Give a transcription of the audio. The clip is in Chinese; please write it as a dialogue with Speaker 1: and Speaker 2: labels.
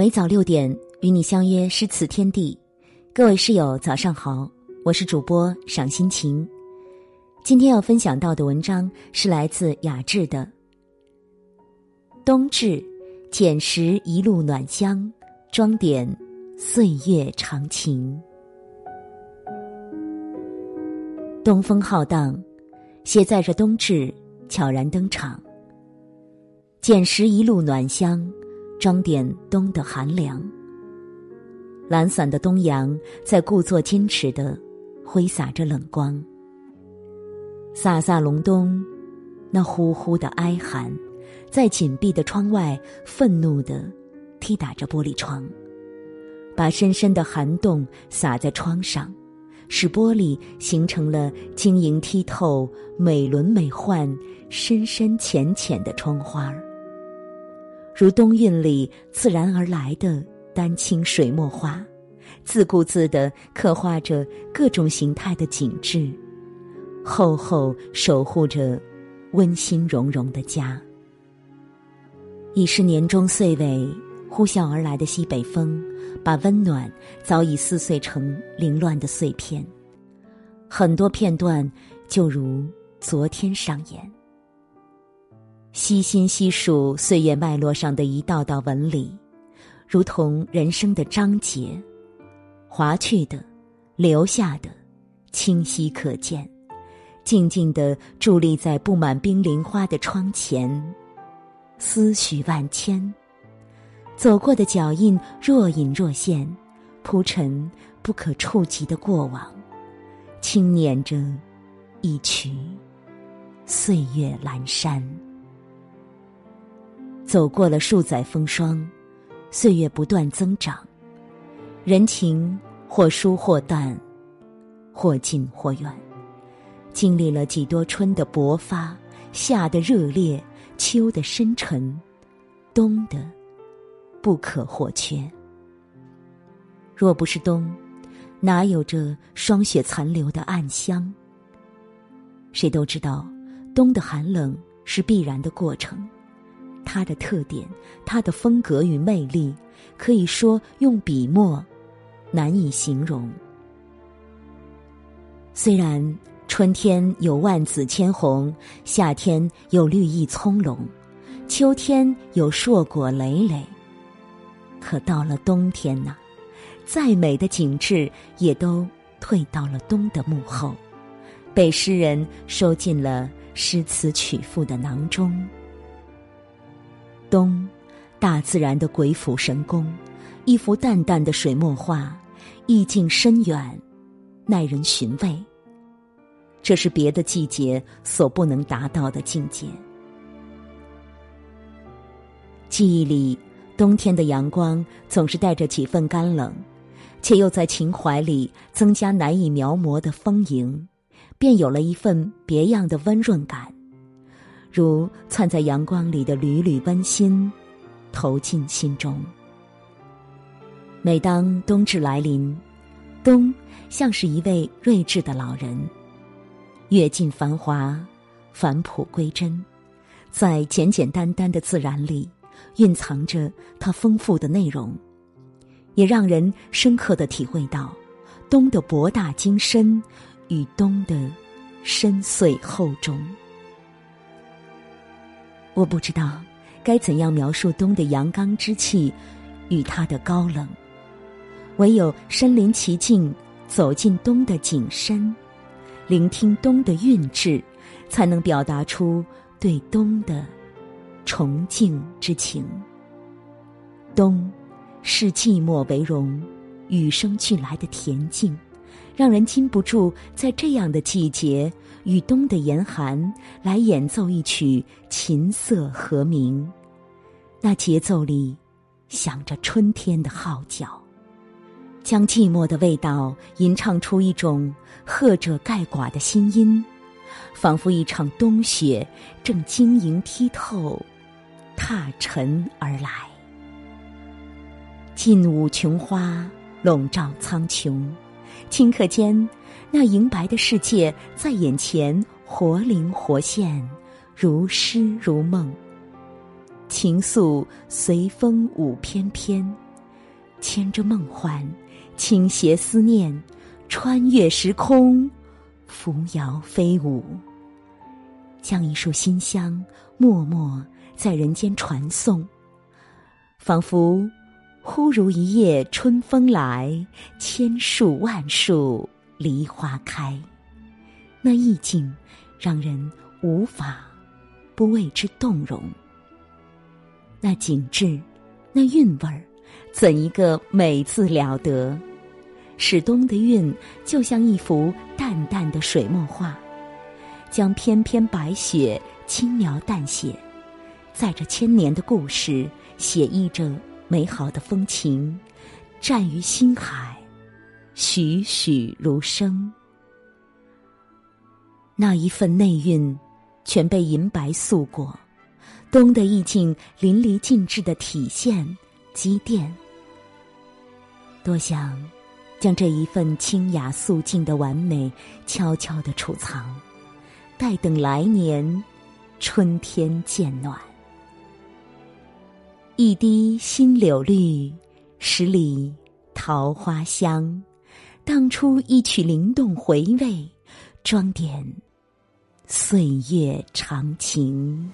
Speaker 1: 每早六点与你相约诗词天地，各位室友早上好，我是主播赏心情。今天要分享到的文章是来自雅致的《冬至捡拾一路暖香，装点岁月长情》。东风浩荡，携载着冬至悄然登场，捡拾一路暖香。装点冬的寒凉，懒散的东阳在故作矜持的挥洒着冷光。飒飒隆冬，那呼呼的哀寒，在紧闭的窗外愤怒的踢打着玻璃窗，把深深的寒冻洒在窗上，使玻璃形成了晶莹剔透、美轮美奂、深深浅浅的窗花儿。如冬韵里自然而来的丹青水墨画，自顾自地刻画着各种形态的景致，厚厚守护着温馨融融的家。已是年终岁尾，呼啸而来的西北风，把温暖早已撕碎成凌乱的碎片，很多片段就如昨天上演。悉心细数岁月脉络上的一道道纹理，如同人生的章节，划去的，留下的，清晰可见，静静地伫立在布满冰凌花的窗前，思绪万千，走过的脚印若隐若现，铺陈不可触及的过往，轻捻着一曲岁月阑珊。走过了数载风霜，岁月不断增长，人情或疏或淡，或近或远，经历了几多春的勃发，夏的热烈，秋的深沉，冬的不可或缺。若不是冬，哪有着霜雪残留的暗香？谁都知道，冬的寒冷是必然的过程。它的特点，它的风格与魅力，可以说用笔墨难以形容。虽然春天有万紫千红，夏天有绿意葱茏，秋天有硕果累累，可到了冬天呐，再美的景致也都退到了冬的幕后，被诗人收进了诗词曲赋的囊中。冬，大自然的鬼斧神工，一幅淡淡的水墨画，意境深远，耐人寻味。这是别的季节所不能达到的境界。记忆里，冬天的阳光总是带着几分干冷，且又在情怀里增加难以描摹的丰盈，便有了一份别样的温润感。如窜在阳光里的缕缕温馨，投进心中。每当冬至来临，冬像是一位睿智的老人，阅尽繁华，返璞归真，在简简单单的自然里，蕴藏着它丰富的内容，也让人深刻的体会到冬的博大精深与冬的深邃厚重。我不知道该怎样描述冬的阳刚之气与它的高冷，唯有身临其境，走进冬的景深，聆听冬的韵致，才能表达出对冬的崇敬之情。冬视寂寞为荣，与生俱来的恬静。让人禁不住在这样的季节与冬的严寒来演奏一曲琴瑟和鸣，那节奏里响着春天的号角，将寂寞的味道吟唱出一种贺者盖寡的新音，仿佛一场冬雪正晶莹剔透，踏尘而来。劲舞琼花，笼罩苍穹。顷刻间，那银白的世界在眼前活灵活现，如诗如梦。情愫随风舞翩翩，牵着梦幻，倾斜思念，穿越时空，扶摇飞舞，将一束馨香默默在人间传送，仿佛忽如一夜春风来，千树万树梨花开，那意境让人无法不为之动容。那景致，那韵味儿。怎一个美字了得！使冬的韵就像一幅淡淡的水墨画，将翩翩白雪轻描淡写，载着千年的故事，写意着美好的风情，绽于心海，栩栩如生。那一份内蕴，全被银白素过，冬的意境淋漓尽致的体现。积淀，多想将这一份清雅素净的完美悄悄的储藏，待等来年春天渐暖。一滴新柳绿，十里桃花香。唱出一曲灵动回味，装点岁月长情。